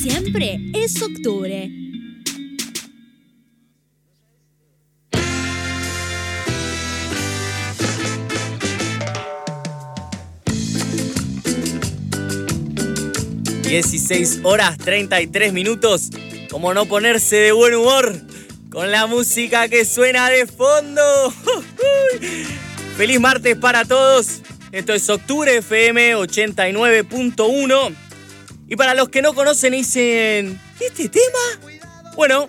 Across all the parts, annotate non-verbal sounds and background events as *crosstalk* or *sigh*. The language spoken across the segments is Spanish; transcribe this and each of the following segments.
siempre es octubre. ...16 horas 33 minutos... ...como no ponerse de buen humor... ...con la música que suena de fondo... *laughs* ¡Feliz martes para todos! Esto es Octubre FM 89.1. Y para los que no conocen y dicen, ¿este tema? Bueno,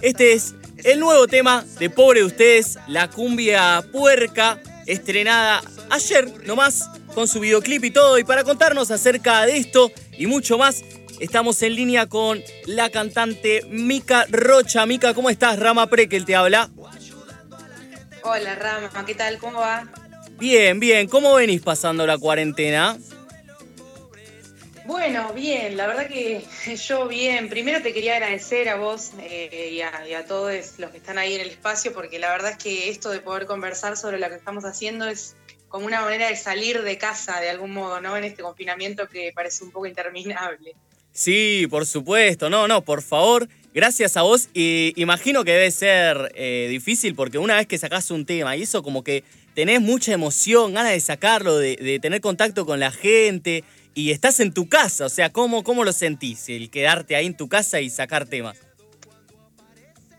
este es el nuevo tema de Pobre de Ustedes, la cumbia puerca, estrenada ayer nomás, con su videoclip y todo. Y para contarnos acerca de esto y mucho más, estamos en línea con la cantante Mica Rocha. Mica, ¿cómo estás? Rama Prekel te habla. Hola Rama, ¿qué tal? ¿Cómo va? Bien, bien. ¿Cómo venís pasando la cuarentena? Bueno, bien, la verdad que *laughs* yo bien. Primero te quería agradecer a vos eh, y, a, todos los que están ahí en el espacio, porque la verdad es que esto de poder conversar sobre lo que estamos haciendo es como una manera de salir de casa de algún modo, ¿no? En este confinamiento que parece un poco interminable. Sí, por supuesto. No, no, por favor. Gracias a vos. Y imagino que debe ser eh, difícil porque una vez que sacás un tema y eso como que tenés mucha emoción, ganas de sacarlo, de, tener contacto con la gente y estás en tu casa. O sea, ¿cómo, ¿cómo lo sentís el quedarte ahí en tu casa y sacar temas?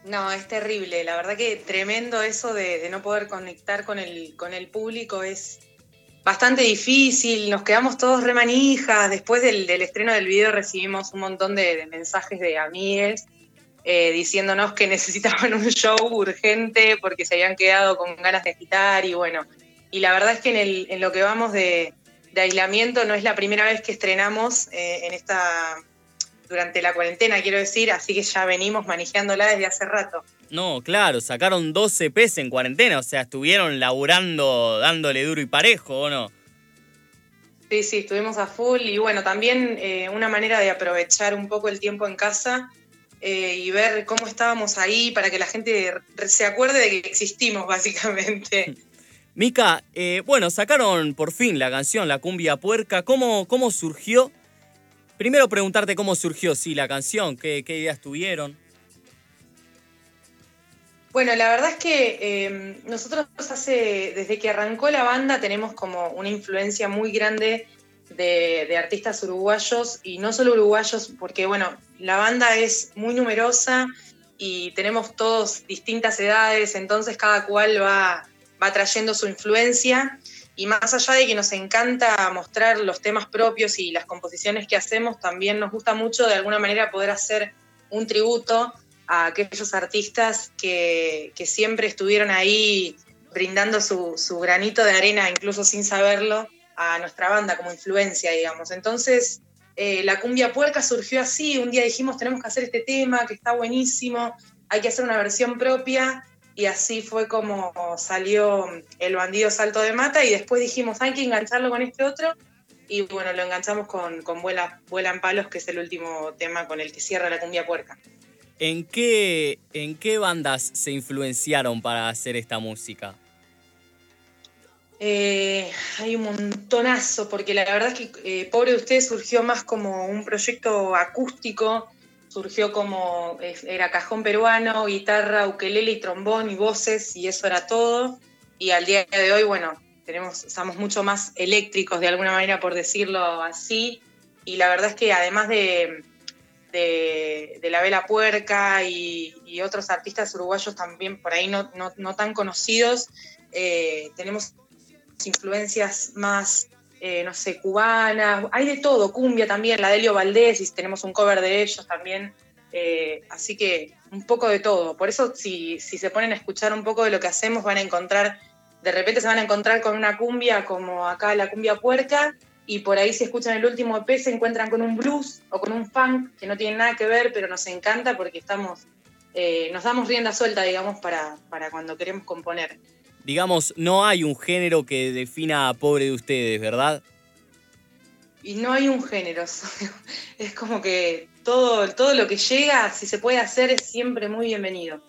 No, es terrible. La verdad que tremendo eso de, no poder conectar con el, con el público es bastante difícil. Nos quedamos todos remanijas. Después del, estreno del video recibimos un montón de, mensajes de amigues eh, diciéndonos que *laughs* necesitaban un show urgente porque se habían quedado con ganas de agitar y bueno, y la verdad es que en lo que vamos de, aislamiento no es la primera vez que estrenamos eh, en esta durante la cuarentena, quiero decir, así que ya venimos manejándola desde hace rato. No, claro, sacaron 12 EPs en cuarentena, o sea, estuvieron laburando, dándole duro y parejo, ¿o no? Sí, sí, estuvimos a full y bueno, también eh, una manera de aprovechar un poco el tiempo en casa eh, y ver cómo estábamos ahí para que la gente se acuerde de que existimos, básicamente. *laughs* Mica, eh, bueno, sacaron por fin la canción La Cumbia Puerca. ¿Cómo, cómo surgió? Primero preguntarte cómo surgió, sí, la canción, qué, ideas tuvieron. Bueno, la verdad es que em, nosotros hace, desde que arrancó la banda, tenemos como una influencia muy grande de, artistas uruguayos y no solo uruguayos, porque bueno, la banda es muy numerosa y tenemos todos distintas edades, entonces cada cual va, va trayendo su influencia y más allá de que nos encanta mostrar los temas propios y las composiciones que hacemos, también nos gusta mucho de alguna manera poder hacer un tributo a aquellos artistas que, siempre estuvieron ahí brindando su, su, granito de arena, incluso sin saberlo, a nuestra banda como influencia, digamos. Entonces, eh, la cumbia puerca surgió así, un día dijimos tenemos que hacer este tema, que está buenísimo, hay que hacer una versión propia, y así fue como salió el bandido salto de mata, y después dijimos hay que engancharlo con este otro, y bueno, lo enganchamos con, con Vuela, Vuelan Palos, que es el último tema con el que cierra la cumbia puerca. ¿En qué, ¿En qué bandas se influenciaron para hacer esta música? Eh, hay un montonazo, porque la verdad es que eh, Pobre de Usted surgió más como un proyecto acústico, surgió como, era cajón peruano, guitarra, ukelele y trombón y voces, y eso era todo. Y al día de hoy, bueno, tenemos, estamos mucho más eléctricos de alguna manera, por decirlo así. Y la verdad es que además de, de, La Vela Puerca y, otros artistas uruguayos también por ahí no, no, tan conocidos, eh, tenemos influencias más, eh, no sé, cubanas, hay de todo, cumbia también, la de Elio Valdés, y tenemos un cover de ellos también, eh, así que un poco de todo. Por eso si, si se ponen a escuchar un poco de lo que hacemos, van a encontrar, de repente se van a encontrar con una cumbia como acá la cumbia puerca, y por ahí si escuchan el último EP se encuentran con un blues o con un funk que no tienen nada que ver, pero nos encanta porque estamos, eh, nos damos rienda suelta, digamos, para, para cuando queremos componer digamos, no hay un género que defina a pobre de ustedes, ¿verdad? Y no hay un género, *laughs* es como que todo, todo lo que llega, si se puede hacer, es siempre muy bienvenido.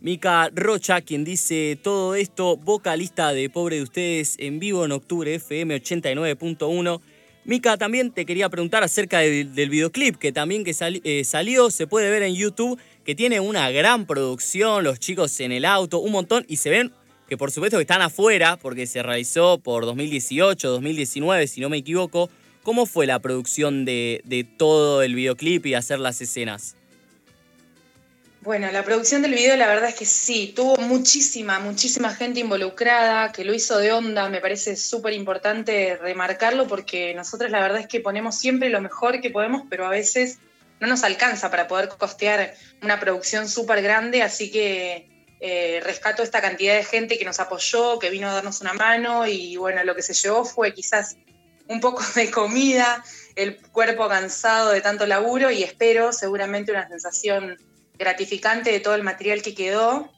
Mica Rocha, quien dice todo esto, vocalista de Pobre de Ustedes en vivo en octubre FM 89.1. Mica, también te quería preguntar acerca del videoclip que también que eh, salió, se puede ver en YouTube, que tiene una gran producción, los chicos en el auto, un montón, y se ven que por supuesto que están afuera, porque se realizó por 2018, 2019, si no me equivoco. ¿Cómo fue la producción de, de todo el videoclip y hacer las escenas? Bueno, la producción del video la verdad es que sí, tuvo muchísima, muchísima gente involucrada, que lo hizo de onda, me parece súper importante remarcarlo porque nosotros la verdad es que ponemos siempre lo mejor que podemos, pero a veces no nos alcanza para poder costear una producción súper grande, así que eh, rescato esta cantidad de gente que nos apoyó, que vino a darnos una mano y bueno, lo que se llevó fue quizás un poco *laughs* de comida, el cuerpo cansado de tanto laburo y espero seguramente una sensación gratificante de todo el material que quedó,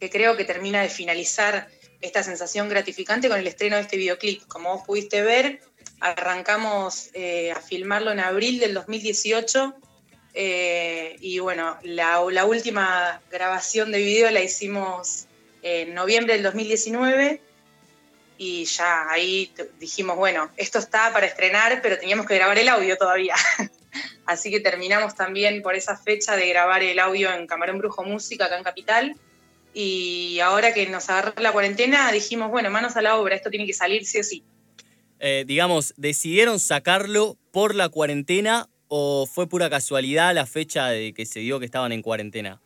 que creo que termina de finalizar esta sensación gratificante con el estreno de este videoclip. Como vos pudiste ver, arrancamos eh, a filmarlo en abril del 2018 eh, y bueno, la, última grabación de video la hicimos en noviembre del 2019 y ya ahí dijimos, bueno, esto está para estrenar, pero teníamos que grabar el audio todavía. *laughs* Así que terminamos también por esa fecha de grabar el audio en Camarón Brujo Música, acá en Capital. Y ahora que nos agarró la cuarentena, dijimos, bueno, manos a la obra, esto tiene que salir sí o sí. Eh, digamos, ¿decidieron sacarlo por la cuarentena o fue pura casualidad la fecha de que se dio que estaban en cuarentena?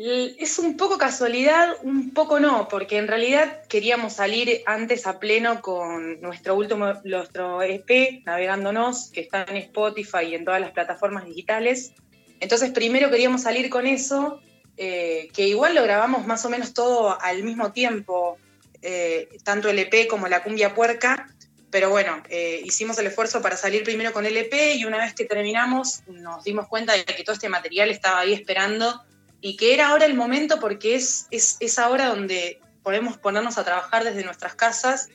Es un poco casualidad, un poco no, porque en realidad queríamos salir antes a pleno con nuestro último, nuestro EP, Navegándonos, que está en Spotify y en todas las plataformas digitales. Entonces primero queríamos salir con eso, eh, que igual lo grabamos más o menos todo al mismo tiempo, eh, tanto el EP como la cumbia puerca, pero bueno, eh, hicimos el esfuerzo para salir primero con el EP y una vez que terminamos nos dimos cuenta de que todo este material estaba ahí esperando y que era ahora el momento porque es, es, ahora donde podemos ponernos a trabajar desde nuestras casas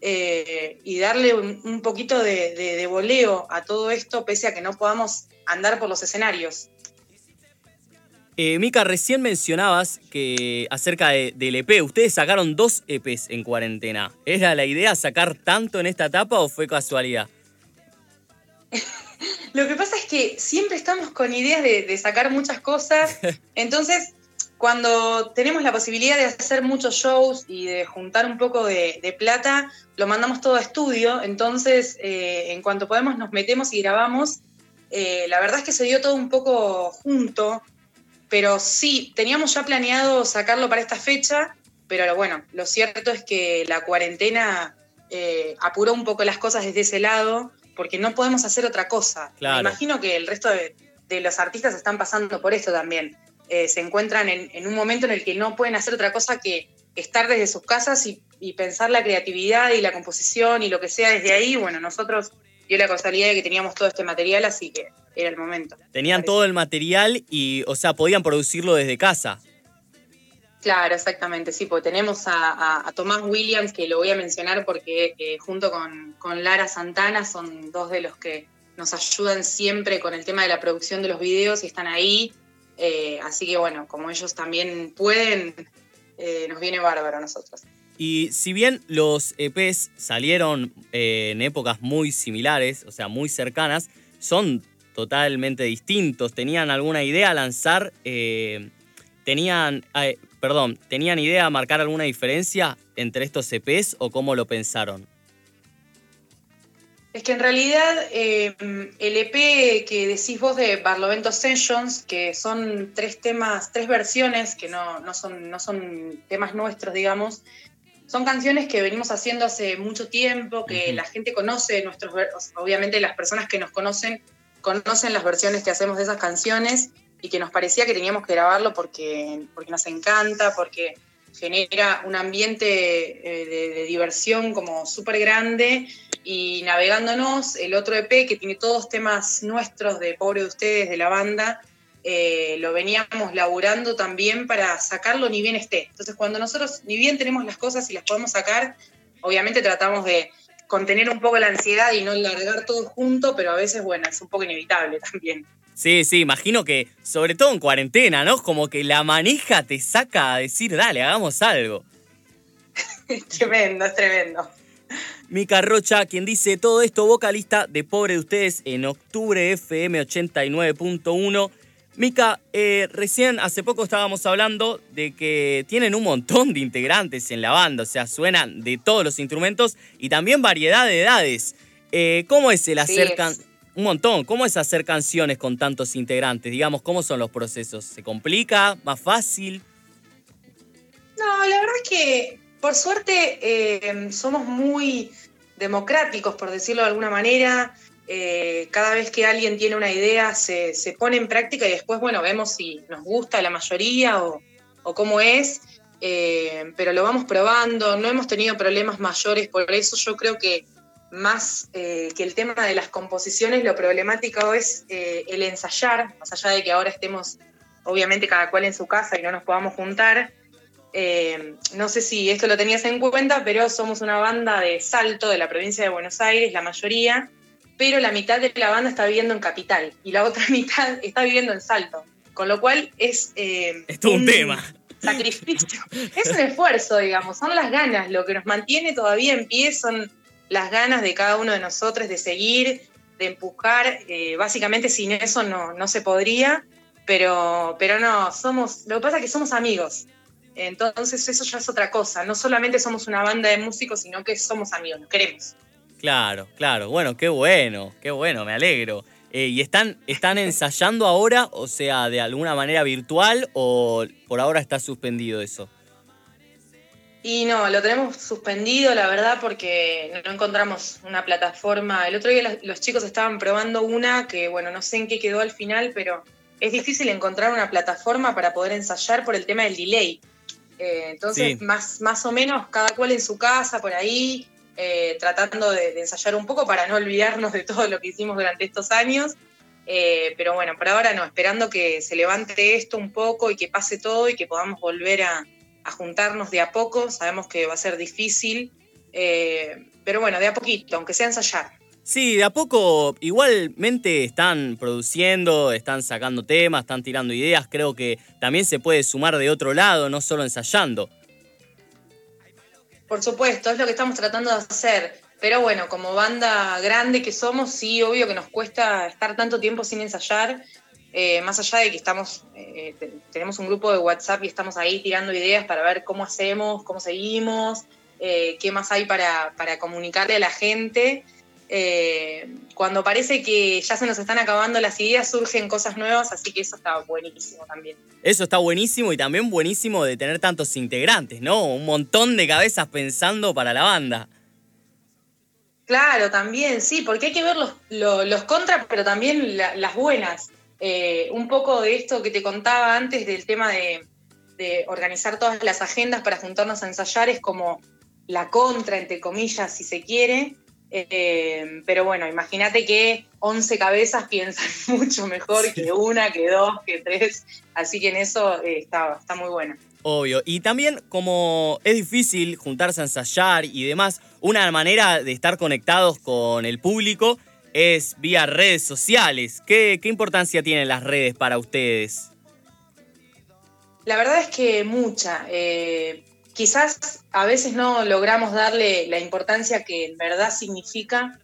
eh, y darle un, poquito de, de, voleo a todo esto, pese a que no podamos andar por los escenarios. Eh, Mica, recién mencionabas que acerca del EP, ustedes sacaron dos EPs en cuarentena. ¿Era la idea sacar tanto en esta etapa o fue casualidad? *laughs* Lo que pasa es que siempre estamos con ideas de, sacar muchas cosas. *laughs* Entonces, cuando tenemos la posibilidad de hacer muchos shows y de juntar un poco de, plata, lo mandamos todo a estudio. Entonces, eh, en cuanto podemos, nos metemos y grabamos. Eh, la verdad es que se dio todo un poco junto, pero sí, teníamos ya planeado sacarlo para esta fecha, pero bueno, lo cierto es que la cuarentena eh, apuró un poco las cosas desde ese lado porque no podemos hacer otra cosa. Me imagino que el resto de, los artistas están pasando por esto también. Eh, se encuentran en, un momento en el que no pueden hacer otra cosa que estar desde sus casas y, pensar la creatividad y la composición y lo que sea desde ahí. Bueno, nosotros dio la casualidad de que teníamos todo este material, así que era el momento. Tenían todo el material y, o sea, podían producirlo desde casa. Claro, exactamente, sí, porque tenemos a, Tomás Williams, que lo voy a mencionar porque eh, junto con, Lara Santana son dos de los que nos ayudan siempre con el tema de la producción de los videos y están ahí. Eh, así que bueno, como ellos también pueden, eh, nos viene bárbaro a nosotros. Y si bien los EPs salieron en épocas muy similares, o sea, muy cercanas, son totalmente distintos. ¿Tenían alguna idea lanzar? ¿Tenían, perdón, ¿tenían idea de marcar alguna diferencia entre estos EPs o cómo lo pensaron? Es que en realidad eh, el EP que decís vos de Barlovento Sessions, que son tres temas, tres versiones, que no, son, no son temas nuestros, digamos, son canciones que venimos haciendo hace mucho tiempo, que la gente conoce, nuestros, obviamente las personas que nos conocen conocen las versiones que hacemos de esas canciones y que nos parecía que teníamos que grabarlo porque, porque nos encanta, porque genera un ambiente eh, de, diversión como súper grande y navegándonos, el otro EP que tiene todos temas nuestros de Pobre de Ustedes, de la banda, eh, lo veníamos laburando también para sacarlo ni bien esté. Entonces cuando nosotros ni bien tenemos las cosas y las podemos sacar, obviamente tratamos de contener un poco la ansiedad y no largar todo junto, pero a veces, bueno, es un poco inevitable también. Sí, sí, imagino que, sobre todo en cuarentena, ¿no? Como que la manija te saca a decir, dale, hagamos algo. *laughs* tremendo, es tremendo. Mica Rocha, quien dice todo esto, vocalista de Pobre de Ustedes en octubre FM 89.1. Mica, eh, recién hace poco estábamos hablando de que tienen un montón de integrantes en la banda, o sea, suenan de todos los instrumentos y también variedad de edades. Eh, ¿Cómo es el hacer un montón? ¿Cómo es hacer canciones con tantos integrantes? Digamos, ¿cómo son los procesos? ¿Se complica? ¿Más fácil? No, la verdad es que por suerte eh, somos muy democráticos, por decirlo de alguna manera. Eh, cada vez que alguien tiene una idea se, pone en práctica y después, bueno, vemos si nos gusta la mayoría o, cómo es, eh, pero lo vamos probando, no hemos tenido problemas mayores, por eso yo creo que más eh, que el tema de las composiciones, lo problemático es el ensayar, más allá de que ahora estemos obviamente cada cual en su casa y no nos podamos juntar. no sé si esto lo tenías en cuenta, pero somos una banda de Salto, de la provincia de Buenos Aires, la mayoría, pero la mitad de la banda está viviendo en Capital y la otra *laughs* mitad está viviendo en Salto. Con lo cual es... Eh, es todo un, tema. Sacrificio. *laughs* es un esfuerzo, digamos, son las ganas. Lo que nos mantiene todavía en pie son las ganas de cada uno de nosotros de seguir, de empujar. Eh, básicamente sin eso no, no se podría, pero, pero no, somos... Lo que pasa es que somos amigos. Entonces eso ya es otra cosa. No solamente somos una banda de músicos, sino que somos amigos, nos queremos. Claro, claro. Bueno, qué bueno, qué bueno, me alegro. Eh, ¿Y están, están ensayando ahora, o sea, de alguna manera virtual o por ahora está suspendido eso? Y no, lo tenemos suspendido, la verdad, porque no encontramos una plataforma. El otro día los chicos estaban probando una que, bueno, no sé en qué quedó al final, pero es difícil encontrar una plataforma para poder ensayar por el tema del delay. Eh, entonces, más, más o menos cada cual en su casa, por ahí, eh, tratando de, ensayar un poco para no olvidarnos de todo lo que hicimos durante estos años. Eh, pero bueno, por ahora no, esperando que se levante esto un poco y que pase todo y que podamos volver a, juntarnos de a poco. Sabemos que va a ser difícil, eh, pero bueno, de a poquito, aunque sea ensayar. Sí, de a poco igualmente están produciendo, están sacando temas, están tirando ideas. Creo que también se puede sumar de otro lado, no solo ensayando. Por supuesto, es lo que estamos tratando de hacer. Pero bueno, como banda grande que somos, sí, obvio que nos cuesta estar tanto tiempo sin ensayar. Eh, más allá de que estamos, eh, tenemos un grupo de WhatsApp y estamos ahí tirando ideas para ver cómo hacemos, cómo seguimos, eh, qué más hay para, para comunicarle a la gente. Eh, cuando parece que ya se nos están acabando las ideas, surgen cosas nuevas, así que eso está buenísimo también. Eso está buenísimo y también buenísimo de tener tantos integrantes, ¿no? Un montón de cabezas pensando para la banda. Claro, también, sí, porque hay que ver los, los, contras, pero también las buenas. Eh, un poco de esto que te contaba antes del tema de, de organizar todas las agendas para juntarnos a ensayar es como la contra, entre comillas, si se quiere, eh, pero bueno, imagínate que 11 cabezas piensan *laughs* mucho mejor que una, que dos, que tres. Así que en eso eh, está, está muy bueno. Obvio. Y también como es difícil juntarse a ensayar y demás, una manera de estar conectados con el público es vía redes sociales. ¿Qué, qué importancia tienen las redes para ustedes? La verdad es que mucha. Eh, quizás a veces no logramos darle la importancia que en verdad significa,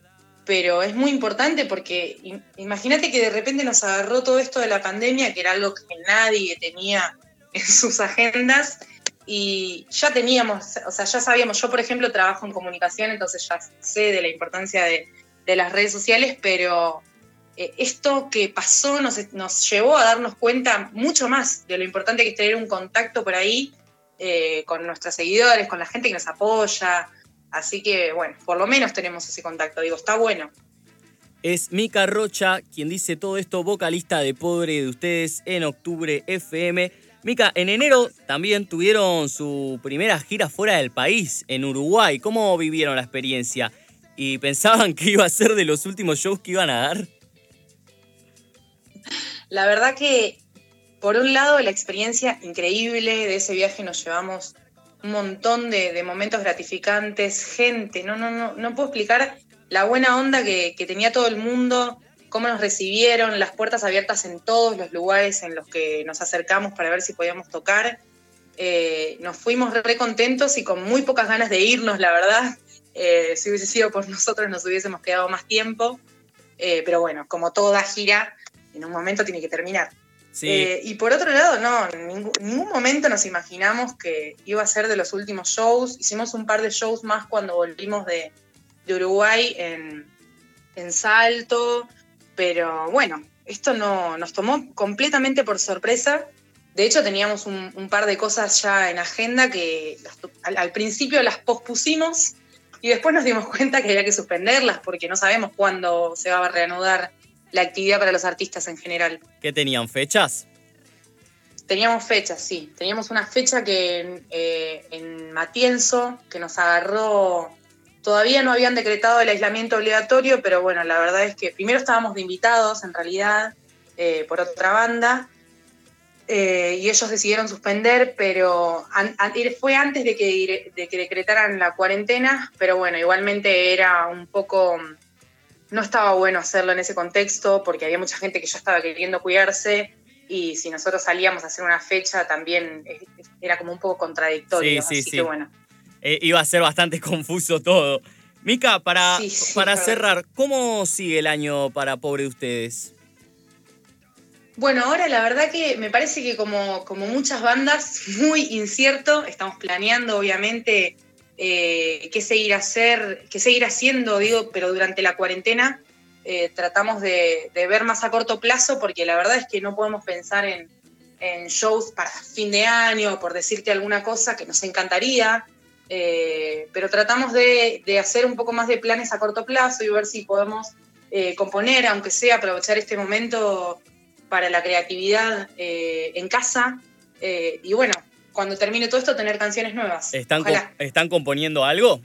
pero es muy importante porque imagínate que de repente nos agarró todo esto de la pandemia, que era algo que nadie tenía *laughs* en sus agendas, y ya teníamos, o sea, ya sabíamos, yo por ejemplo trabajo en comunicación, entonces ya sé de la importancia de, las redes sociales, pero eh, esto que pasó nos, nos llevó a darnos cuenta mucho más de lo importante que es tener un contacto por ahí eh, con nuestros seguidores, con la gente que nos apoya. Así que, bueno, por lo menos tenemos ese contacto. Digo, está bueno. Es Mica Rocha quien dice todo esto, vocalista de Pobre de Ustedes en Octubre FM. Mica, en enero también tuvieron su primera gira fuera del país, en Uruguay. ¿Cómo vivieron la experiencia? ¿Y pensaban *laughs* que iba a ser de los últimos shows que iban a dar? La verdad que por un lado, la experiencia increíble de ese viaje nos llevamos un montón de, momentos gratificantes, gente, no, no, no, no puedo explicar la buena onda que, tenía todo el mundo, cómo nos recibieron, las puertas abiertas en todos los lugares en los que nos acercamos para ver si podíamos tocar. Eh, nos fuimos re contentos y con muy pocas ganas de irnos, la verdad. Eh, si hubiese sido por nosotros nos hubiésemos quedado más tiempo. Eh, pero bueno, como toda gira, en un momento tiene que terminar. Eh, y por otro lado, no, en ningún, momento nos imaginamos que iba a ser de los últimos shows. Hicimos un par de shows más cuando volvimos de, de Uruguay en, en, Salto, pero bueno, esto no, nos tomó completamente por sorpresa. De hecho, teníamos un, un par de cosas ya en agenda que al, al, principio las pospusimos y después nos dimos cuenta que había que suspenderlas porque no sabemos cuándo se va a reanudar la actividad para los artistas en general. ¿Qué tenían fechas? Teníamos fechas, sí. Teníamos una fecha que eh, en Matienzo, que nos agarró, todavía no habían decretado el aislamiento obligatorio, pero bueno, la verdad es que primero estábamos de invitados, en realidad, eh, por otra banda, eh, y ellos decidieron suspender, pero an, an, fue antes de que, de que decretaran la cuarentena, pero bueno, igualmente era un poco no estaba bueno hacerlo en ese contexto porque había mucha gente que ya estaba queriendo cuidarse y si nosotros salíamos a hacer una fecha también eh, era como un poco contradictorio. Sí, sí, así sí. que bueno. Eh, iba a ser bastante *laughs* confuso todo. Mica, para, sí, sí, para cerrar, ¿cómo sigue el año para Pobre de Ustedes? Bueno, ahora la verdad que me parece que como, como muchas bandas, *laughs* muy incierto, estamos planeando obviamente eh, qué seguir hacer, qué seguir haciendo, digo, pero durante la cuarentena eh, tratamos de, ver más a corto plazo, porque la verdad es que no podemos pensar en, shows para fin de año, por decirte alguna cosa que nos encantaría, eh, pero tratamos de, de, hacer un poco más de planes a corto plazo y ver si podemos eh, componer, aunque sea aprovechar este momento para la creatividad en casa. y bueno, cuando termine todo esto, tener canciones nuevas. ¿Están, ¿Están componiendo algo?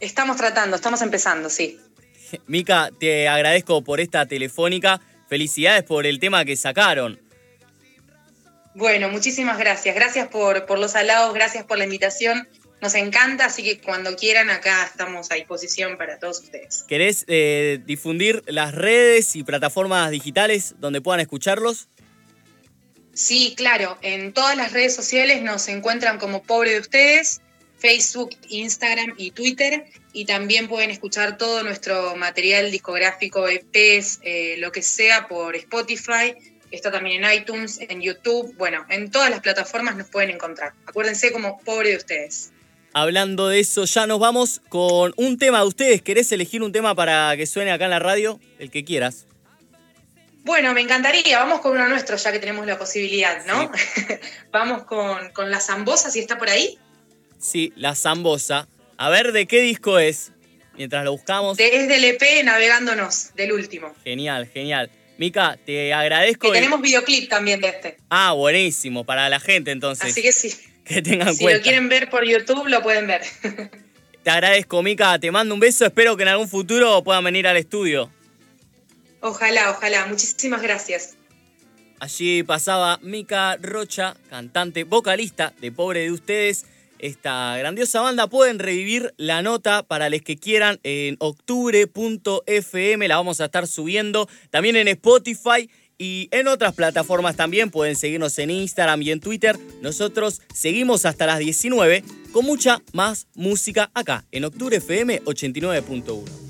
Estamos tratando, estamos empezando, sí. Mica, te agradezco por esta telefónica. Felicidades por el tema que sacaron. Bueno, muchísimas gracias. Gracias por, por los halagos, gracias por la invitación. Nos encanta, así que cuando quieran acá estamos a disposición para todos ustedes. ¿Querés eh, difundir las redes y plataformas digitales donde puedan escucharlos? Sí, claro. En todas las redes sociales nos encuentran como Pobre de Ustedes, Facebook, Instagram y Twitter. Y también pueden escuchar todo nuestro material discográfico, EPs, eh, lo que sea, por Spotify. Está también en iTunes, en YouTube. Bueno, en todas las plataformas nos pueden encontrar. Acuérdense como Pobre de Ustedes. Hablando de eso, ya nos vamos con un tema de ustedes. ¿Querés elegir un tema para que suene acá en la radio? El que quieras. Bueno, me encantaría. Vamos con uno nuestro, ya que tenemos la posibilidad, ¿no? Sí. *laughs* Vamos con, con, la Zambosa, si está por ahí. Sí, la Zambosa. A ver, ¿de qué disco es? Mientras lo buscamos. De, es del EP Navegándonos, del último. Genial, genial. Mica, te agradezco. Que tenemos videoclip también de este. Ah, buenísimo, para la gente entonces. Así que sí. *laughs* Que tengan si cuenta. Si lo quieren ver por YouTube, lo pueden ver. *laughs* te agradezco, Mica. Te mando un beso. Espero que en algún futuro puedan venir al estudio. Ojalá, ojalá. Muchísimas gracias. Allí pasaba Mica Rocha, cantante, vocalista de Pobre de Ustedes. Esta grandiosa banda pueden revivir la nota para los que quieran en octubre.fm. La vamos a estar subiendo también en Spotify y en otras plataformas también. Pueden seguirnos en Instagram y en Twitter. Nosotros seguimos hasta las 19 con mucha más música acá en Octubre FM 89.1.